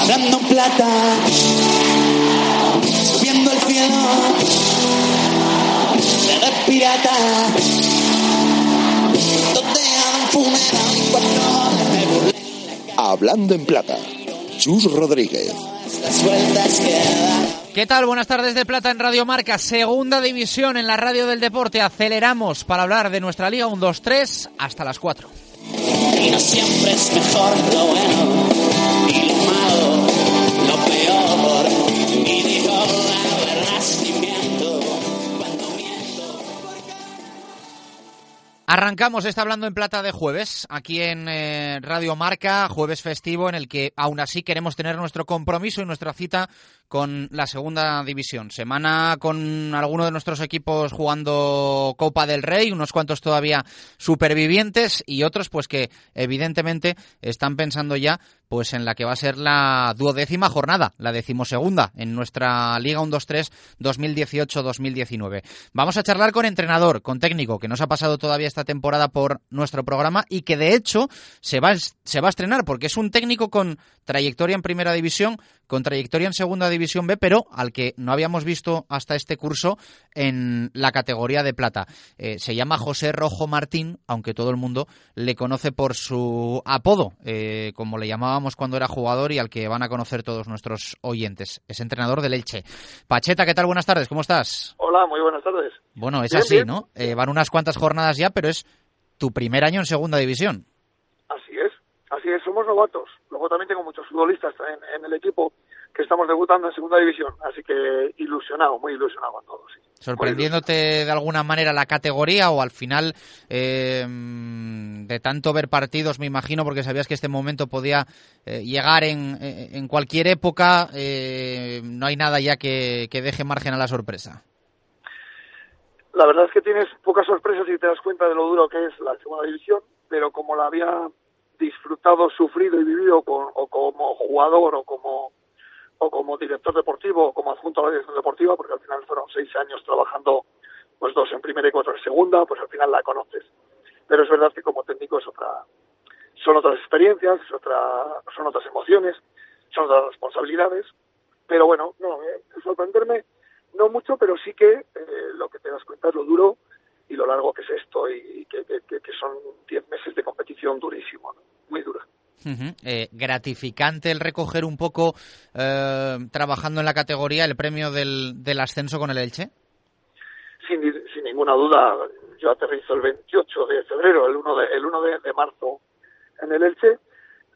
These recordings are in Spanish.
hablando en plata, subiendo el cielo, de pirata, Hablando en plata, Chus Rodríguez. ¿Qué tal? Buenas tardes de Plata en Radio Marca, segunda división en la radio del deporte. Aceleramos para hablar de nuestra Liga 1-2-3 hasta las 4. Y no siempre es mejor lo bueno Arrancamos está hablando en plata de jueves, aquí en eh, Radio Marca, jueves festivo en el que aún así queremos tener nuestro compromiso y nuestra cita con la segunda división. Semana con algunos de nuestros equipos jugando Copa del Rey, unos cuantos todavía supervivientes y otros pues que evidentemente están pensando ya pues en la que va a ser la duodécima jornada, la decimosegunda en nuestra Liga 1-2-3 2018-2019. Vamos a charlar con entrenador, con técnico, que nos ha pasado todavía esta temporada por nuestro programa y que de hecho se va, se va a estrenar porque es un técnico con trayectoria en primera división, con trayectoria en segunda división B, pero al que no habíamos visto hasta este curso en la categoría de plata. Eh, se llama José Rojo Martín, aunque todo el mundo le conoce por su apodo, eh, como le llamábamos cuando era jugador y al que van a conocer todos nuestros oyentes. Es entrenador del Elche. Pacheta, ¿qué tal? Buenas tardes, ¿cómo estás? Hola, muy buenas tardes. Bueno, es Bien, así, bien. ¿no? Eh, van unas cuantas jornadas ya, pero es tu primer año en segunda división. Así es, así es, somos novatos. Luego también tengo muchos futbolistas en, en el equipo que estamos debutando en segunda división, así que ilusionado, muy ilusionado con todo, sí. sorprendiéndote de alguna manera la categoría o al final eh, de tanto ver partidos, me imagino, porque sabías que este momento podía eh, llegar en, en cualquier época, eh, no hay nada ya que, que deje margen a la sorpresa. La verdad es que tienes pocas sorpresas y te das cuenta de lo duro que es la segunda división, pero como la había disfrutado, sufrido y vivido con, o como jugador o como o como director deportivo o como adjunto a la dirección deportiva, porque al final fueron seis años trabajando, pues dos en primera y cuatro en segunda, pues al final la conoces. Pero es verdad que como técnico es otra, son otras experiencias, es otra, son otras emociones, son otras responsabilidades. Pero bueno, no, eh, sorprenderme no mucho, pero sí que eh, lo que te das cuenta es lo duro y lo largo que es esto y que, que, que- son diez meses de competición durísimo, muy dura. Eh, gratificante el recoger un poco, eh, trabajando en la categoría, el premio del, ascenso con el Elche. sin, sin ninguna duda, yo aterrizo el 28 de febrero, el 1 de, el 1 de, marzo en el Elche.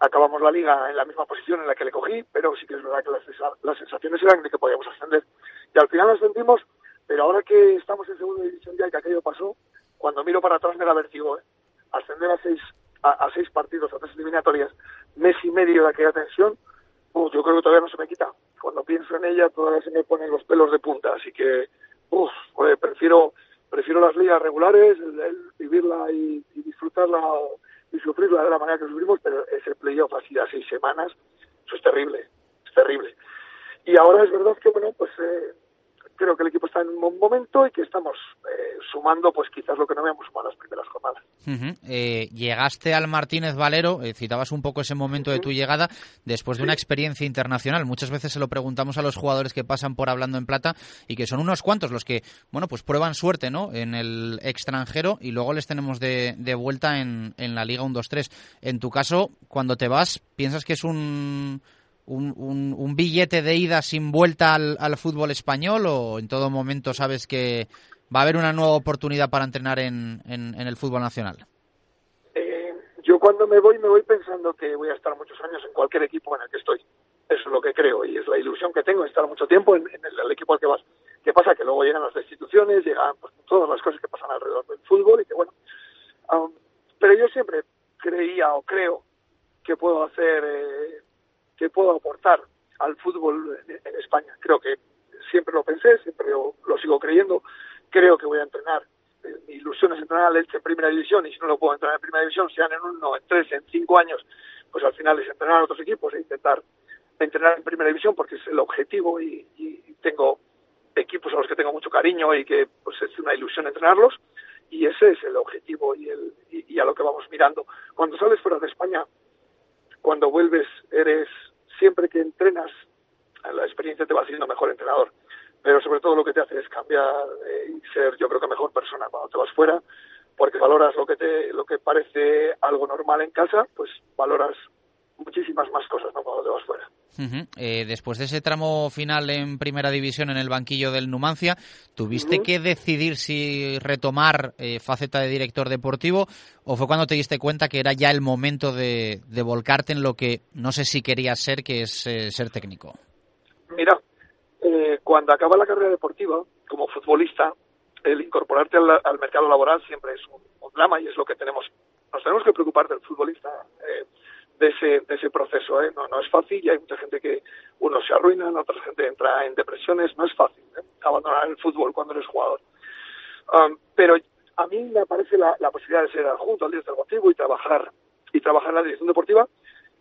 Acabamos la liga en la misma posición en la que le cogí, pero sí que es verdad que las sensaciones eran de que podíamos ascender. Y al final ascendimos, pero ahora que estamos en segunda división ya y que aquello pasó, cuando miro para atrás me da vértigo. ¿eh? Ascender a seis, a, seis partidos, a tres eliminatorias, mes y medio de aquella tensión, uf, yo creo que todavía no se me quita. Cuando pienso en ella todavía se me ponen los pelos de punta, así que joder, prefiero prefiero las ligas regulares, el, vivirla y, y disfrutarla y sufrirla de la manera que sufrimos, pero ese playoff así a seis semanas, eso es terrible, es terrible. Y ahora es verdad que, bueno, pues eh, creo que el equipo está en un buen momento y que estamos eh, sumando, pues quizás lo que no habíamos sumado las primeras jornadas. Eh, llegaste al Martínez Valero, eh, citabas un poco ese momento de tu llegada, después de una experiencia internacional. Muchas veces se lo preguntamos a los jugadores que pasan por Hablando en Plata y que son unos cuantos los que, bueno, pues prueban suerte, ¿no? En el extranjero y luego les tenemos de, de vuelta en, en la Liga 1-2-3. En tu caso, cuando te vas, ¿piensas que es un, un, billete de ida sin vuelta al, fútbol español o en todo momento sabes que va a haber una nueva oportunidad para entrenar en, en- el fútbol nacional? Eh, yo cuando me voy, me voy pensando que voy a estar muchos años en cualquier equipo en el que estoy. Eso es lo que creo y es la ilusión que tengo, estar mucho tiempo en, en el, el equipo al que vas. ¿Qué pasa? Que luego llegan las destituciones, llegan pues, todas las cosas que pasan alrededor del fútbol y que bueno. um, pero yo siempre creía o creo que puedo hacer, eh, que puedo aportar al fútbol en, España. Creo que siempre lo pensé, siempre lo, sigo creyendo. Creo que voy a entrenar eh, mi ilusión es entrenar en primera división y si no lo puedo entrenar en primera división, sean en uno, en tres, en cinco años, pues al final es entrenar a otros equipos e intentar entrenar en primera división porque es el objetivo y, y tengo equipos a los que tengo mucho cariño y que pues es una ilusión entrenarlos y ese es el objetivo y, el, y, y a lo que vamos mirando. Cuando sales fuera de España, cuando vuelves eres, siempre que entrenas, la experiencia te va haciendo mejor entrenador. Pero sobre todo lo que te hace es cambiar eh, y ser, yo creo que mejor persona cuando te vas fuera, porque valoras lo que te, lo que parece algo normal en casa, pues valoras muchísimas más cosas, ¿no? Cuando te vas fuera. Eh, después de ese tramo final en primera división en el banquillo del Numancia, ¿tuviste que decidir si retomar eh, faceta de director deportivo o fue cuando te diste cuenta que era ya el momento de, volcarte en lo que no sé si querías ser, que es eh, ser técnico? Mira, cuando acaba la carrera deportiva, como futbolista, el incorporarte al, mercado laboral siempre es un, drama y es lo que tenemos. Nos tenemos que preocupar del futbolista de ese, de ese proceso. ¿eh? No, no es fácil y hay mucha gente que uno se arruina, otra gente entra en depresiones. No es fácil ¿eh? abandonar el fútbol cuando eres jugador. Um, pero a mí me aparece la, la, posibilidad de ser adjunto al director deportivo y trabajar y trabajar en la dirección deportiva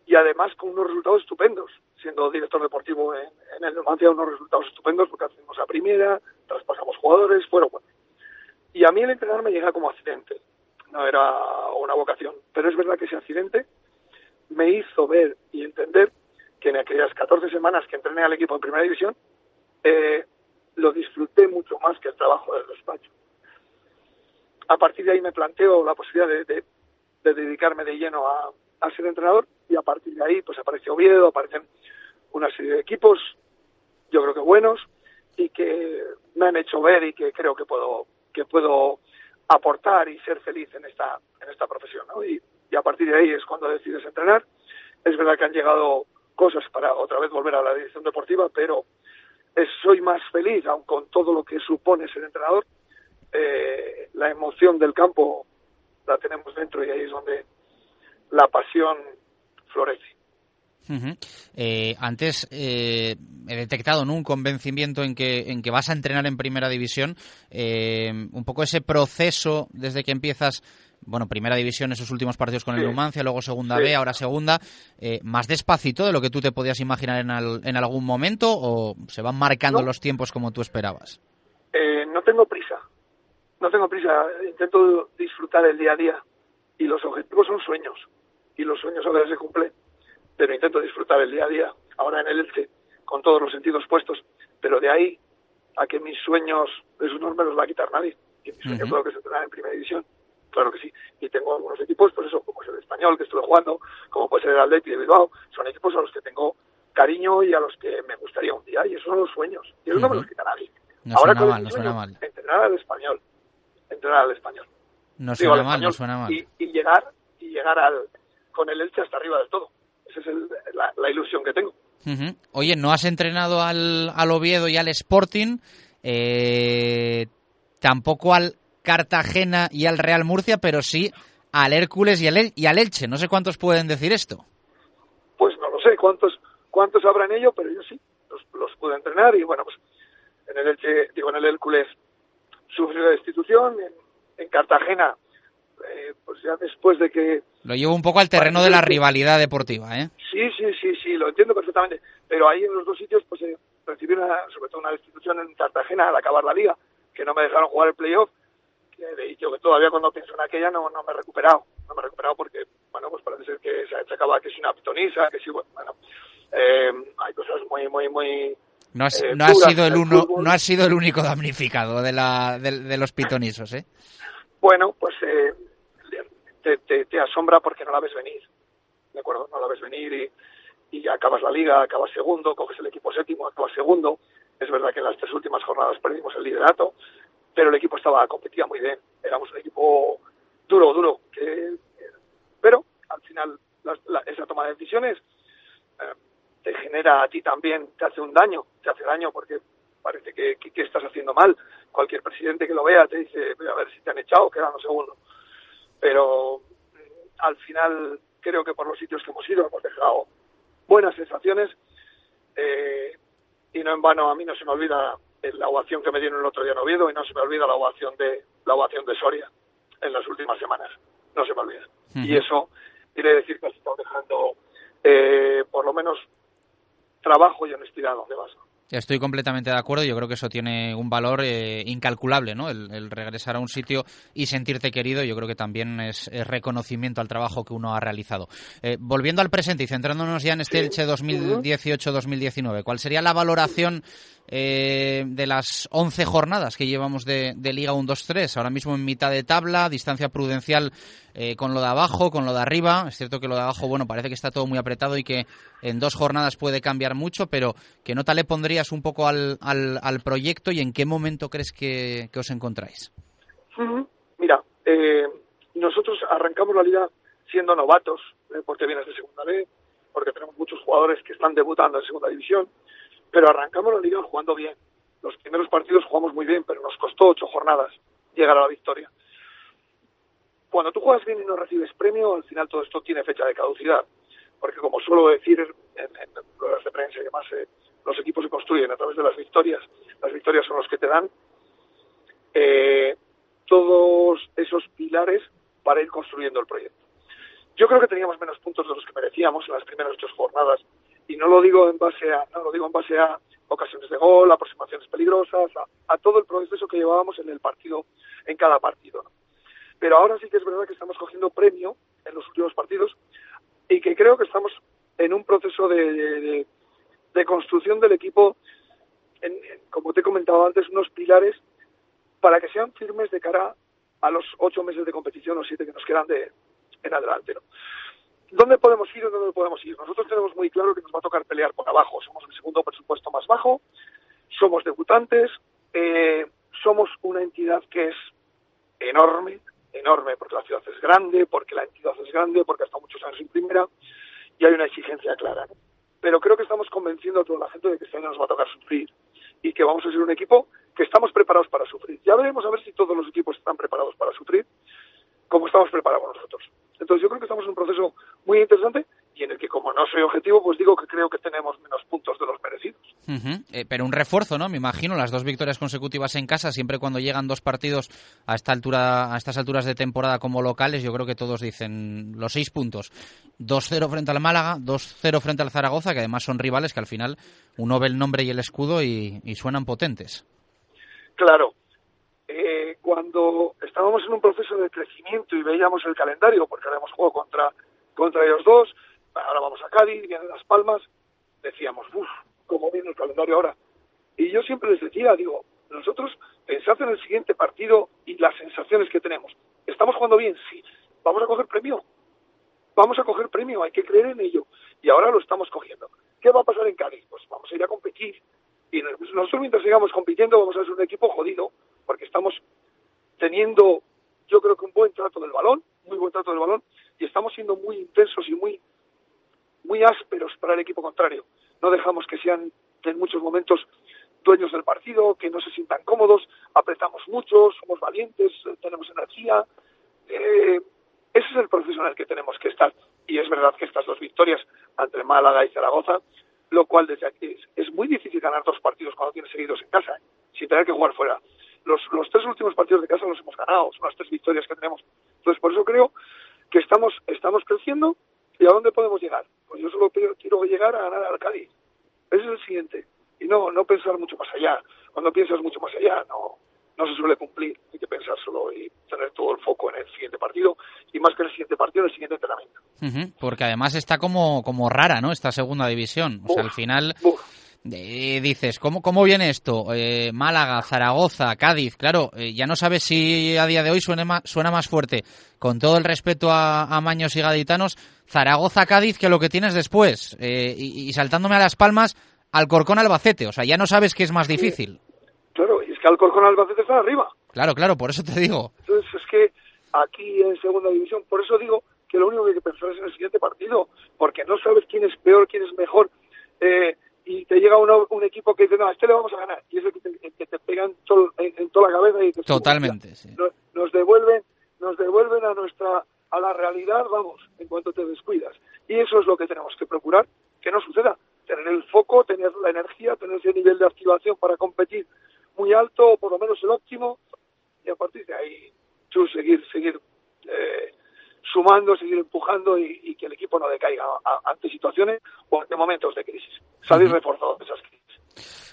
y además con unos resultados estupendos. Siendo director deportivo en, en el Numancia, unos resultados estupendos porque hacemos a primera, traspasamos jugadores, fueron bueno. Y a mí el entrenar me llega como accidente, no era una vocación. Pero es verdad que ese accidente me hizo ver y entender que en aquellas 14 semanas que entrené al equipo en primera división, eh, lo disfruté mucho más que el trabajo del despacho. A partir de ahí me planteo la posibilidad de, dedicarme de lleno a, ser entrenador y a partir de ahí pues aparece Oviedo, aparecen una serie de equipos, yo creo que buenos y que me han hecho ver y que creo que puedo que puedo aportar y ser feliz en esta en esta profesión, ¿no? Y a partir de ahí es cuando decides entrenar. Es verdad que han llegado cosas para otra vez volver a la dirección deportiva, pero soy más feliz, aun con todo lo que supone ser entrenador. Eh, la emoción del campo la tenemos dentro y ahí es donde la pasión florece. Eh, antes eh, he detectado un convencimiento en que, en que vas a entrenar en primera división. un poco ese proceso desde que empiezas bueno, primera división, esos últimos partidos con el Numancia, luego segunda B, ahora segunda, eh, más despacito de lo que tú te podías imaginar en, en algún momento o se van marcando los tiempos como tú esperabas? Eh, no tengo prisa, no tengo prisa, intento disfrutar el día a día. Y los objetivos son sueños. Y los sueños a veces se cumplen, pero intento disfrutar el día a día, ahora en el Elche, con todos los sentidos puestos, pero de ahí a que mis sueños, esos no me los va a quitar nadie, que mis sueños uh que se en primera división claro que sí. Y tengo algunos equipos, pues eso, como es el español que estuve jugando, como puede ser el Atleti de Bilbao, son equipos a los que tengo cariño y a los que me gustaría un día, y esos son los sueños. Y eso no me los quita nadie. No Ahora suena mal, no suena mal. Entrenar al español. Entrenar al español. No suena mal, no suena mal. Y, llegar, y llegar al, con el Elche hasta arriba del todo. Esa es la, ilusión que tengo. Oye, ¿no has entrenado al, al Oviedo y al Sporting? Eh, tampoco al Cartagena y al Real Murcia, pero sí al Hércules y al, y al Elche. No sé cuántos pueden decir esto. Pues no lo sé cuántos cuántos habrán ellos, pero yo sí los, los pude entrenar y bueno, pues en el Elche, digo en el Hércules sufrió la destitución, en, Cartagena eh, pues ya después de que... Lo llevo un poco al terreno de la rivalidad deportiva, ¿eh? Sí, sí, sí, sí, lo entiendo perfectamente. Pero ahí en los dos sitios pues eh, recibí una, sobre todo una destitución en Cartagena al acabar la liga, que no me dejaron jugar el playoff de hecho que todavía cuando pienso en aquella no, no me he recuperado, no me he recuperado porque, bueno, pues parece ser que se ha acaba que es una pitonisa, que sí, bueno, eh, hay cosas muy, muy, muy... No, has, eh, no ha sido el uno, no ha sido el único damnificado de, la, de, los pitonisos, ¿eh? Bueno, pues eh, te, te, asombra porque no la ves venir, ¿de acuerdo? No la ves venir y, y acabas la liga, acabas segundo, coges el equipo séptimo, acabas segundo. Es verdad que en las tres últimas jornadas perdimos el liderato, pero el equipo estaba competía muy bien. Éramos un equipo duro, duro. Que, pero al final esa toma de decisiones eh, te genera a ti también, te hace un daño, te hace daño porque parece que, estás haciendo mal. Cualquier presidente que lo vea te dice, a ver si te han echado, quedando segundo. Pero mm, al final creo que por los sitios que hemos ido hemos dejado buenas sensaciones eh, y no en vano a mí no se me olvida la ovación que me dieron el otro día en Oviedo y no se me olvida la ovación de la ovación de Soria en las últimas semanas. No se me olvida. Y eso quiere decir que has estado dejando eh, por lo menos trabajo y honestidad donde vas. Estoy completamente de acuerdo. Yo creo que eso tiene un valor eh, incalculable, ¿no? El, regresar a un sitio y sentirte querido, yo creo que también es, reconocimiento al trabajo que uno ha realizado. Eh, volviendo al presente y centrándonos ya en este Elche 2018-2019, ¿cuál sería la valoración eh, de las 11 jornadas que llevamos de, Liga 1-2-3, ahora mismo en mitad de tabla, distancia prudencial eh, con lo de abajo, con lo de arriba. Es cierto que lo de abajo, bueno, parece que está todo muy apretado y que en dos jornadas puede cambiar mucho, pero ¿qué nota le pondrías un poco al, al, proyecto y en qué momento crees que, os encontráis? Mira, eh, nosotros arrancamos la liga siendo novatos, porque vienes de segunda B, porque tenemos muchos jugadores que están debutando en segunda división pero arrancamos la liga jugando bien. Los primeros partidos jugamos muy bien, pero nos costó ocho jornadas llegar a la victoria. Cuando tú juegas bien y no recibes premio, al final todo esto tiene fecha de caducidad. Porque como suelo decir en, en de prensa y demás, eh, los equipos se construyen a través de las victorias. Las victorias son los que te dan eh, todos esos pilares para ir construyendo el proyecto. Yo creo que teníamos menos puntos de los que merecíamos en las primeras ocho jornadas y no lo digo en base a, no lo digo en base a ocasiones de gol, aproximaciones peligrosas, a, todo el proceso que llevábamos en el partido, en cada partido. Pero ahora sí que es verdad que estamos cogiendo premio en los últimos partidos y que creo que estamos en un proceso de, de, construcción del equipo, en, como te he comentado antes, unos pilares para que sean firmes de cara a los ocho meses de competición o siete que nos quedan de en adelante. ¿no? ¿Dónde podemos ir o dónde podemos ir? Nosotros tenemos muy claro que nos va a tocar pelear por abajo. Somos el segundo presupuesto más bajo, somos debutantes, eh, somos una entidad que es enorme, enorme, porque la ciudad es grande, porque la entidad es grande, porque hasta muchos años en primera, y hay una exigencia clara. Pero creo que estamos convenciendo a toda la gente de que este año nos va a tocar sufrir y que vamos a ser un equipo que estamos preparados para sufrir. Ya veremos a ver si todos los equipos están preparados para sufrir, como estamos preparados nosotros. Entonces yo creo que estamos en un proceso muy interesante y en el que como no soy objetivo, pues digo que creo que tenemos menos puntos de los merecidos. Eh, pero un refuerzo, ¿no? Me imagino las dos victorias consecutivas en casa, siempre cuando llegan dos partidos a esta altura, a estas alturas de temporada como locales, yo creo que todos dicen los seis puntos. 2-0 frente al Málaga, 2-0 frente al Zaragoza, que además son rivales que al final uno ve el nombre y el escudo y, suenan potentes. Claro, eh, cuando estábamos en un proceso de crecimiento y veíamos el calendario, porque ahora hemos jugado contra, contra ellos dos, ahora vamos a Cádiz, vienen Las Palmas, decíamos, uff, ¿cómo viene el calendario ahora? Y yo siempre les decía, digo, nosotros pensad en el siguiente partido y las sensaciones que tenemos. ¿Estamos jugando bien? Sí. ¿Vamos a coger premio? Vamos a coger premio, hay que creer en ello. Y ahora lo estamos cogiendo. ¿Qué va a pasar en Cádiz? Pues vamos a ir a competir. Y nosotros mientras sigamos compitiendo vamos a ser un equipo jodido, porque estamos teniendo, yo creo que un buen trato del balón, muy buen trato del balón, y estamos siendo muy intensos y muy, muy ásperos para el equipo contrario. No dejamos que sean en muchos momentos dueños del partido, que no se sientan cómodos, apretamos mucho, somos valientes, tenemos energía. Eh, ese es el proceso en el que tenemos que estar. Y es verdad que estas dos victorias entre Málaga y Zaragoza, lo cual desde aquí es, es muy difícil ganar dos partidos cuando tienes seguidos en casa, ¿eh? sin tener que jugar fuera los, los tres últimos partidos de casa los hemos ganado, son las tres victorias que tenemos. Entonces, por eso creo que estamos, estamos creciendo y llegar. Pues yo solo quiero llegar a ganar al Cádiz. Ese es el siguiente. Y no, no pensar mucho más allá. Cuando piensas mucho más allá, no, no se suele cumplir. Hay que pensar solo y tener todo el foco en el siguiente partido y más que en el siguiente partido, en el siguiente entrenamiento. porque además está como, como rara, ¿no? Esta segunda división. O sea, al final dices, ¿cómo, ¿cómo viene esto? Eh, Málaga, Zaragoza, Cádiz, claro, eh, ya no sabes si a día de hoy suena más, suena más fuerte, con todo el respeto a, Maños y Gaditanos, Zaragoza, Cádiz, que lo que tienes después. Eh, y, saltándome a las palmas, Alcorcón, Albacete, o sea, ya no sabes qué es más difícil. Claro, y es que Alcorcón, Albacete está arriba. Claro, claro, por eso te digo. Entonces, es que aquí en segunda división, por eso digo que lo único que hay que pensar es en el siguiente partido, porque no sabes quién es peor, quién es mejor. Eh, y te llega uno, un equipo que dice, no, a este le vamos a ganar, y es el que te, que te pegan en, toda la cabeza y dices, Totalmente, sí. nos, devuelven, nos devuelven a nuestra, a la realidad, vamos, en cuanto te descuidas. Y eso es lo que tenemos que procurar, que no suceda. Tener el foco, tener la energía, tener ese nivel de activación para competir muy alto, o por lo menos el óptimo, y a partir de ahí, tú seguir, seguir eh, sumando, seguir empujando y, que el equipo no decaiga ante situaciones o ante momentos de crisis. Salir reforzado de esas crisis.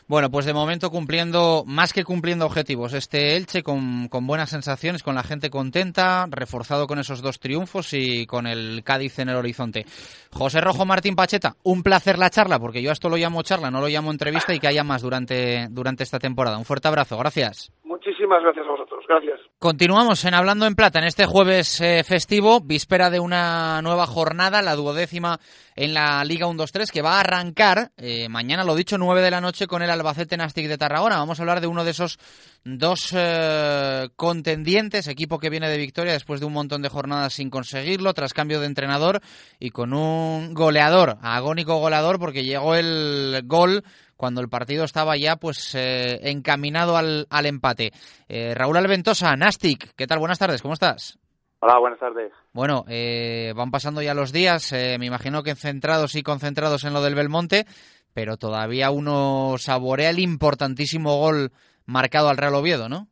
Bueno, pues de momento cumpliendo, más que cumpliendo objetivos, este Elche con, con, buenas sensaciones, con la gente contenta, reforzado con esos dos triunfos y con el Cádiz en el horizonte. José Rojo Martín Pacheta, un placer la charla, porque yo a esto lo llamo charla, no lo llamo entrevista y que haya más durante, durante esta temporada. Un fuerte abrazo, gracias. Muchísimas gracias a vosotros, gracias. Continuamos en Hablando en Plata en este jueves eh, festivo, víspera de una nueva jornada, la duodécima en la Liga 1-2-3, que va a arrancar eh, mañana, lo dicho, 9 de la noche con el Albacete Nastic de Tarragona. Vamos a hablar de uno de esos dos eh, contendientes, equipo que viene de victoria después de un montón de jornadas sin conseguirlo, tras cambio de entrenador y con un goleador, agónico goleador, porque llegó el gol cuando el partido estaba ya pues eh, encaminado al, al empate. Eh, Raúl Alventosa, Nastic, ¿qué tal? Buenas tardes, ¿cómo estás? Hola, buenas tardes. Bueno, eh, van pasando ya los días, me imagino que centrados y concentrados en lo del Belmonte, pero todavía uno saborea el importantísimo gol marcado al Real Oviedo, ¿no?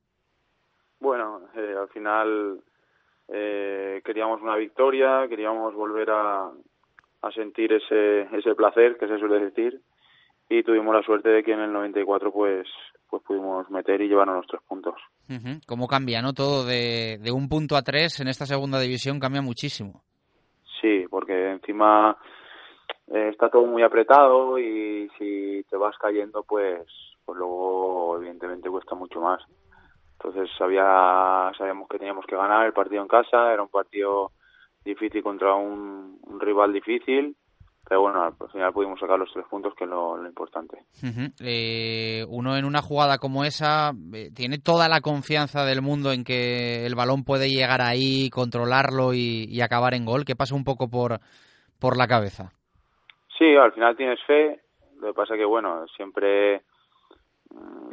Bueno, eh, al final eh, queríamos una victoria, queríamos volver a, a sentir ese, ese placer que se suele decir y tuvimos la suerte de que en el 94 pues pues pudimos meter y llevarnos los tres puntos. Uh -huh. ¿Cómo cambia, no? Todo de, de un punto a tres en esta segunda división cambia muchísimo. Sí, porque encima eh, está todo muy apretado y si te vas cayendo pues pues luego evidentemente cuesta mucho más. Entonces sabía, sabíamos que teníamos que ganar el partido en casa, era un partido difícil contra un, un rival difícil pero bueno, al final pudimos sacar los tres puntos, que es lo, lo importante. Uh -huh. eh, uno en una jugada como esa eh, tiene toda la confianza del mundo en que el balón puede llegar ahí, controlarlo y, y, acabar en gol. ¿Qué pasa un poco por, por la cabeza? Sí, al final tienes fe. Lo que pasa que, bueno, siempre,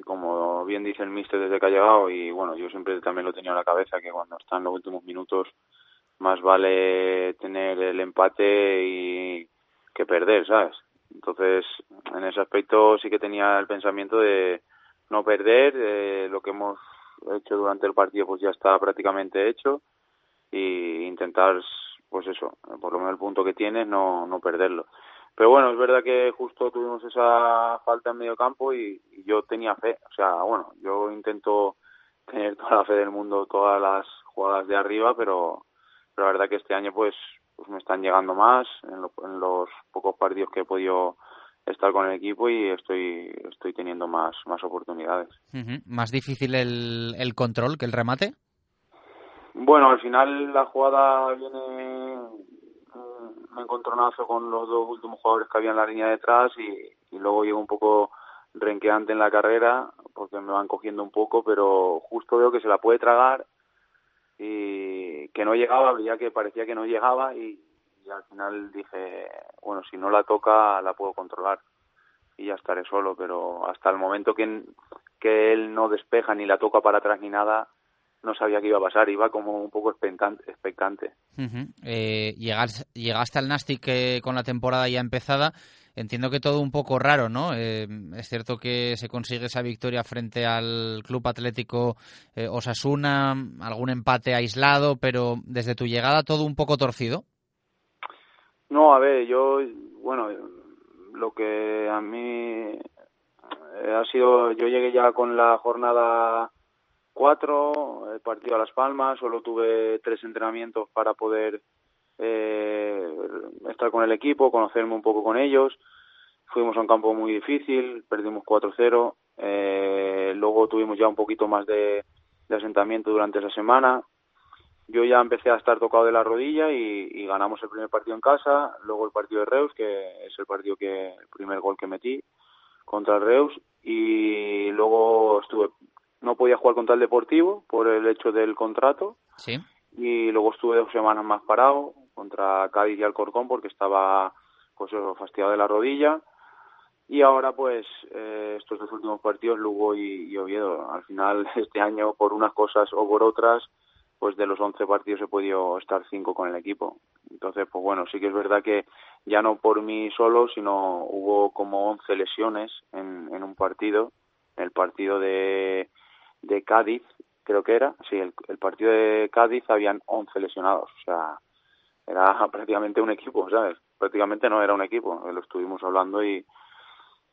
como bien dice el míster desde que ha llegado, y bueno, yo siempre también lo tenía en la cabeza, que cuando están los últimos minutos más vale tener el empate y que perder, ¿sabes? Entonces, en ese aspecto sí que tenía el pensamiento de no perder, eh, lo que hemos hecho durante el partido pues ya está prácticamente hecho y intentar, pues eso, por lo menos el punto que tienes, no, no perderlo. Pero bueno, es verdad que justo tuvimos esa falta en medio campo y, y yo tenía fe, o sea, bueno, yo intento tener toda la fe del mundo, todas las jugadas de arriba, pero, pero la verdad que este año pues pues me están llegando más en, lo, en, los pocos partidos que he podido estar con el equipo y estoy estoy teniendo más más oportunidades. Uh -huh. ¿Más difícil el, el control que el remate? Bueno, al final la jugada viene encontronazo con los dos últimos jugadores que había en la línea detrás y, luego llego un poco renqueante en la carrera porque me van cogiendo un poco, pero justo veo que se la puede tragar y que no llegaba, veía que parecía que no llegaba y, y, al final dije, bueno, si no la toca la puedo controlar y ya estaré solo, pero hasta el momento que, que él no despeja ni la toca para atrás ni nada, no sabía qué iba a pasar, iba como un poco expectante. Uh -huh. eh, llegaste, llegaste al Nastic eh, con la temporada ya empezada, entiendo que todo un poco raro, ¿no? Eh, es cierto que se consigue esa victoria frente al Club Atlético eh, Osasuna, algún empate aislado, pero desde tu llegada todo un poco torcido. No, a ver, yo, bueno, lo que a mí ha sido, yo llegué ya con la jornada cuatro, el partido a Las Palmas, solo tuve tres entrenamientos para poder eh, estar con el equipo, conocerme un poco con ellos. Fuimos a un campo muy difícil, perdimos 4-0. Eh, luego tuvimos ya un poquito más de, de, asentamiento durante esa semana. Yo ya empecé a estar tocado de la rodilla y, y, ganamos el primer partido en casa. Luego el partido de Reus, que es el partido que el primer gol que metí contra el Reus. Y luego estuve no podía jugar contra el Deportivo por el hecho del contrato. Sí. Y luego estuve dos semanas más parado contra Cádiz y Alcorcón porque estaba pues fastidiado de la rodilla. Y ahora pues eh, estos dos últimos partidos Lugo y, y, Oviedo. Al final este año por unas cosas o por otras pues de los 11 partidos he podido estar cinco con el equipo. Entonces pues bueno, sí que es verdad que ya no por mí solo, sino hubo como 11 lesiones en, en un partido. El partido de de Cádiz, creo que era, sí, el, partido de Cádiz habían 11 lesionados, o sea, era prácticamente un equipo, ¿sabes? Prácticamente no era un equipo, lo estuvimos hablando y,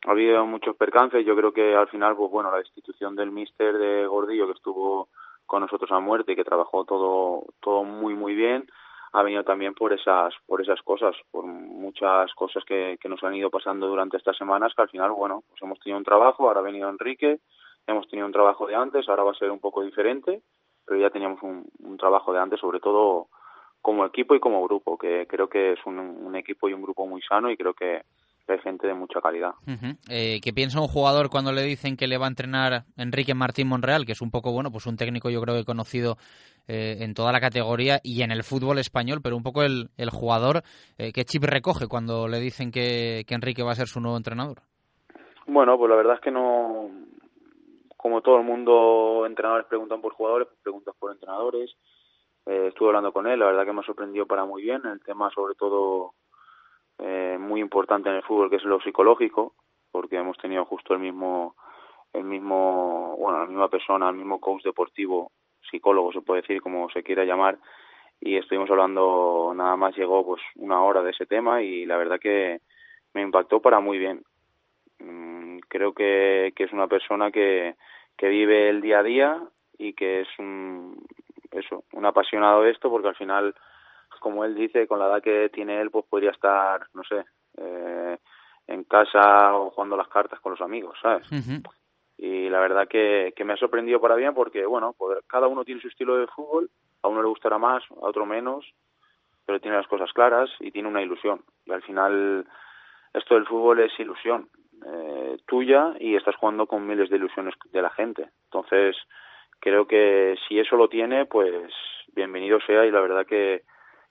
ha habido muchos percances. Yo creo que al final, pues bueno, la destitución del míster de Gordillo, que estuvo con nosotros a muerte y que trabajó todo, todo muy, muy bien, ha venido también por esas, por esas cosas, por muchas cosas que, que nos han ido pasando durante estas semanas, que al final, bueno, pues hemos tenido un trabajo, ahora ha venido Enrique, hemos tenido un trabajo de antes, ahora va a ser un poco diferente, pero ya teníamos un, un trabajo de antes, sobre todo como equipo y como grupo, que creo que es un, un equipo y un grupo muy sano y creo que, hay gente de mucha calidad. Eh, ¿Qué piensa un jugador cuando le dicen que le va a entrenar Enrique Martín Monreal, que es un poco, bueno, pues un técnico yo creo que conocido eh, en toda la categoría y en el fútbol español, pero un poco el, el jugador, eh, ¿qué chip recoge cuando le dicen que, que Enrique va a ser su nuevo entrenador? Bueno, pues la verdad es que no, como todo el mundo, entrenadores preguntan por jugadores, pues preguntas por entrenadores. Eh, estuve hablando con él, la verdad que me sorprendió para muy bien. El tema, sobre todo, eh, muy importante en el fútbol, que es lo psicológico, porque hemos tenido justo el mismo, el mismo, bueno, la misma persona, el mismo coach deportivo, psicólogo se puede decir, como se quiera llamar, y estuvimos hablando, nada más llegó pues una hora de ese tema y la verdad que me impactó para muy bien. Mm, creo que, que es una persona que, que vive el día a día y que es un, eso, un apasionado de esto porque al final, como él dice, con la edad que tiene él, pues podría estar, no sé, eh, en casa o jugando las cartas con los amigos, ¿sabes? Y la verdad que, que me ha sorprendido para bien porque, bueno, cada uno tiene su estilo de fútbol, a uno le gustará más, a otro menos, pero tiene las cosas claras y tiene una ilusión. Y al final, esto del fútbol es ilusión eh, tuya y estás jugando con miles de ilusiones de la gente. Entonces, creo que si eso lo tiene, pues bienvenido sea y la verdad que,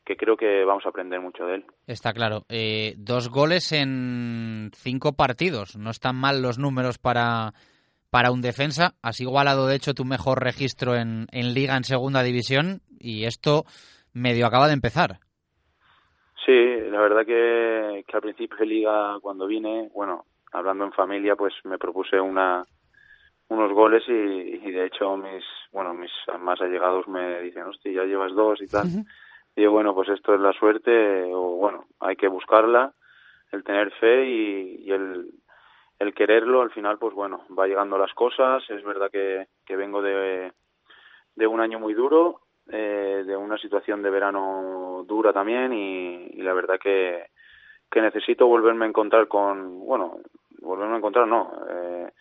que creo que vamos a aprender mucho de él. Está claro. Eh, dos goles en cinco partidos. No están mal los números para, para un defensa. Has igualado, de hecho, tu mejor registro en, en Liga en Segunda División y esto medio acaba de empezar. Sí, la verdad que, que al principio de liga, cuando vine, bueno, hablando en familia, pues me propuse una unos goles y, y de hecho mis bueno mis más allegados me dicen, hostia, ya llevas dos y tal. Y yo, bueno, pues esto es la suerte, o bueno, hay que buscarla, el tener fe y, y el, el quererlo, al final, pues bueno, va llegando las cosas. Es verdad que, que vengo de, de un año muy duro, eh, de una situación de verano dura también y, y la verdad que, que necesito volverme a encontrar con, bueno, volverme a encontrar no, eh,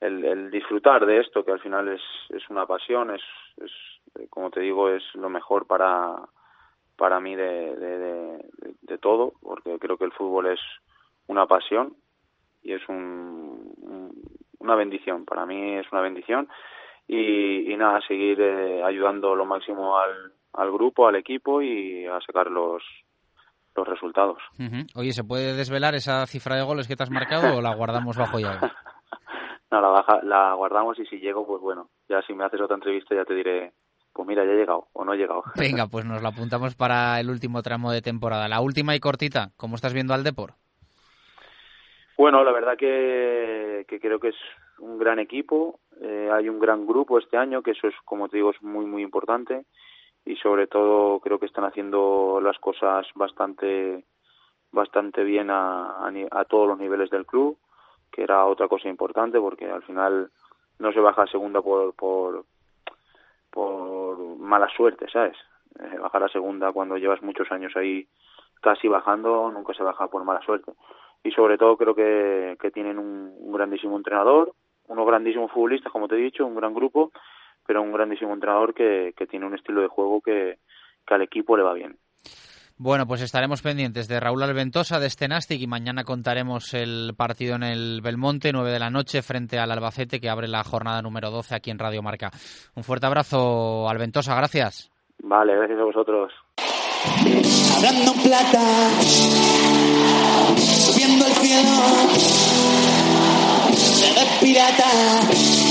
el, el disfrutar de esto que al final es, es una pasión, es, es, eh, como te digo, es lo mejor para, para mí de, de, todo, porque creo que el fútbol es una pasión y es un, un- una bendición, para mí es una bendición y, y nada, seguir eh, ayudando lo máximo al, al grupo, al equipo y a sacar los, los resultados. Oye, ¿se puede desvelar esa cifra de goles que te has marcado o la guardamos bajo llave? No, la, baja, la guardamos y si llego, pues bueno, ya si me haces otra entrevista ya te diré, pues mira, ya he llegado o no he llegado. Venga, pues nos la apuntamos para el último tramo de temporada. La última y cortita. ¿Cómo estás viendo al Depor? Bueno, la verdad que, que creo que es un gran equipo, eh, hay un gran grupo este año, que eso es, como te digo, es muy, muy importante y sobre todo creo que están haciendo las cosas bastante bastante bien a, a, a todos los niveles del club, que era otra cosa importante porque al final no se baja a segunda por, por, por mala suerte, ¿sabes? Eh, bajar a segunda cuando llevas muchos años ahí casi bajando, nunca se baja por mala suerte y sobre todo creo que, que tienen un grandísimo entrenador, unos grandísimos futbolistas, como te he dicho, un gran grupo, pero un grandísimo entrenador que, que tiene un estilo de juego que, que al equipo le va bien. Bueno, pues estaremos pendientes de Raúl Alventosa, de este Nastic, y mañana contaremos el partido en el Belmonte, 9 de la noche, frente al Albacete, que abre la jornada número 12 aquí en Radio Marca. Un fuerte abrazo, Alventosa, gracias. Vale, gracias a vosotros. Hablando en plata, subiendo al cielo, se pirata,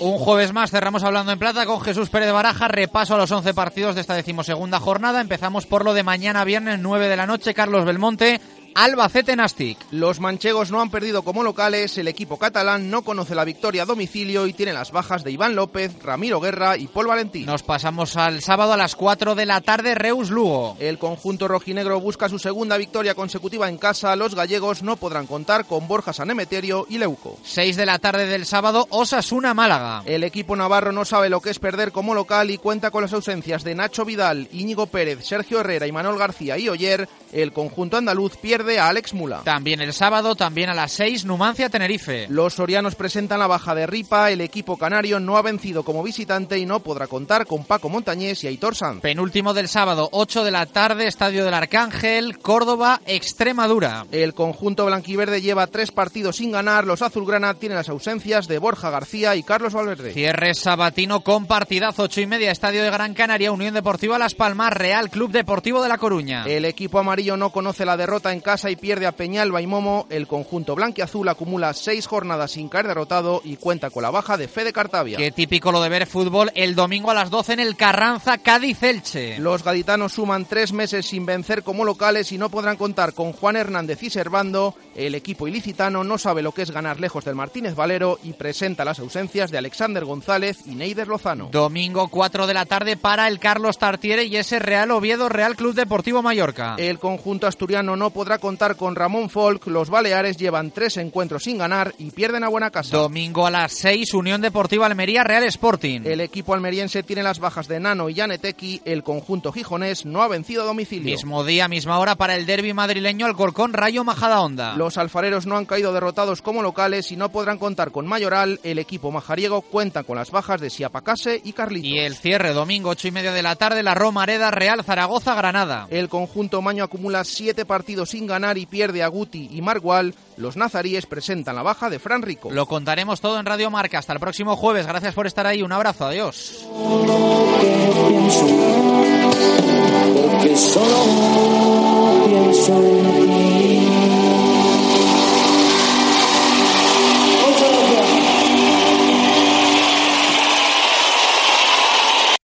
Un jueves más cerramos hablando en plata con Jesús Pérez de Baraja. Repaso a los 11 partidos de esta decimosegunda jornada. Empezamos por lo de mañana viernes 9 de la noche. Carlos Belmonte Albacete Nastic. Los manchegos no han perdido como locales, el equipo catalán no conoce la victoria a domicilio y tiene las bajas de Iván López, Ramiro Guerra y Paul Valentín. Nos pasamos al sábado a las 4 de la tarde, Reus Lugo. El conjunto rojinegro busca su segunda victoria consecutiva en casa, los gallegos no podrán contar con Borja Sanemeterio y Leuco. 6 de la tarde del sábado, Osasuna Málaga. El equipo navarro no sabe lo que es perder como local y cuenta con las ausencias de Nacho Vidal, Íñigo Pérez, Sergio Herrera y Manuel García y Oyer. El conjunto andaluz pierde a Alex Mula. También el sábado, también a las 6, Numancia Tenerife. Los sorianos presentan la baja de Ripa, el equipo canario no ha vencido como visitante y no podrá contar con Paco Montañés y Aitor Sanz. Penúltimo del sábado, 8 de la tarde, Estadio del Arcángel, Córdoba, Extremadura. El conjunto blanquiverde lleva tres partidos sin ganar, los azulgrana tienen las ausencias de Borja García y Carlos Valverde. Cierre sabatino con partidazo, 8 y media, Estadio de Gran Canaria, Unión Deportiva Las Palmas, Real Club Deportivo de La Coruña. El equipo amarillo no conoce la derrota en casa y pierde a Peñalba y Momo. El conjunto blanquiazul acumula seis jornadas sin caer derrotado y cuenta con la baja de Fede Cartavia. Qué típico lo de ver fútbol el domingo a las 12 en el Carranza Cádiz-Elche. Los gaditanos suman tres meses sin vencer como locales y no podrán contar con Juan Hernández y Servando. El equipo ilicitano no sabe lo que es ganar lejos del Martínez Valero y presenta las ausencias de Alexander González y Neider Lozano. Domingo 4 de la tarde para el Carlos Tartiere y ese Real Oviedo Real Club Deportivo Mallorca. El conjunto asturiano no podrá contar con Ramón Folk. Los Baleares llevan tres encuentros sin ganar y pierden a buena casa. Domingo a las 6, Unión Deportiva Almería Real Sporting. El equipo almeriense tiene las bajas de Nano y Yaneteki. El conjunto gijonés no ha vencido a domicilio. Mismo día, misma hora para el derby madrileño Alcorcón Rayo Majadahonda. Los alfareros no han caído derrotados como locales y no podrán contar con Mayoral. El equipo majariego cuenta con las bajas de Siapacase y Carlitos. Y el cierre, domingo 8 y media de la tarde, la Romareda Real Zaragoza Granada. El conjunto maño acumula siete partidos sin ganar y pierde a Guti y Margual, los nazaríes presentan la baja de Fran Rico. Lo contaremos todo en Radio Marca. Hasta el próximo jueves. Gracias por estar ahí. Un abrazo. Adiós.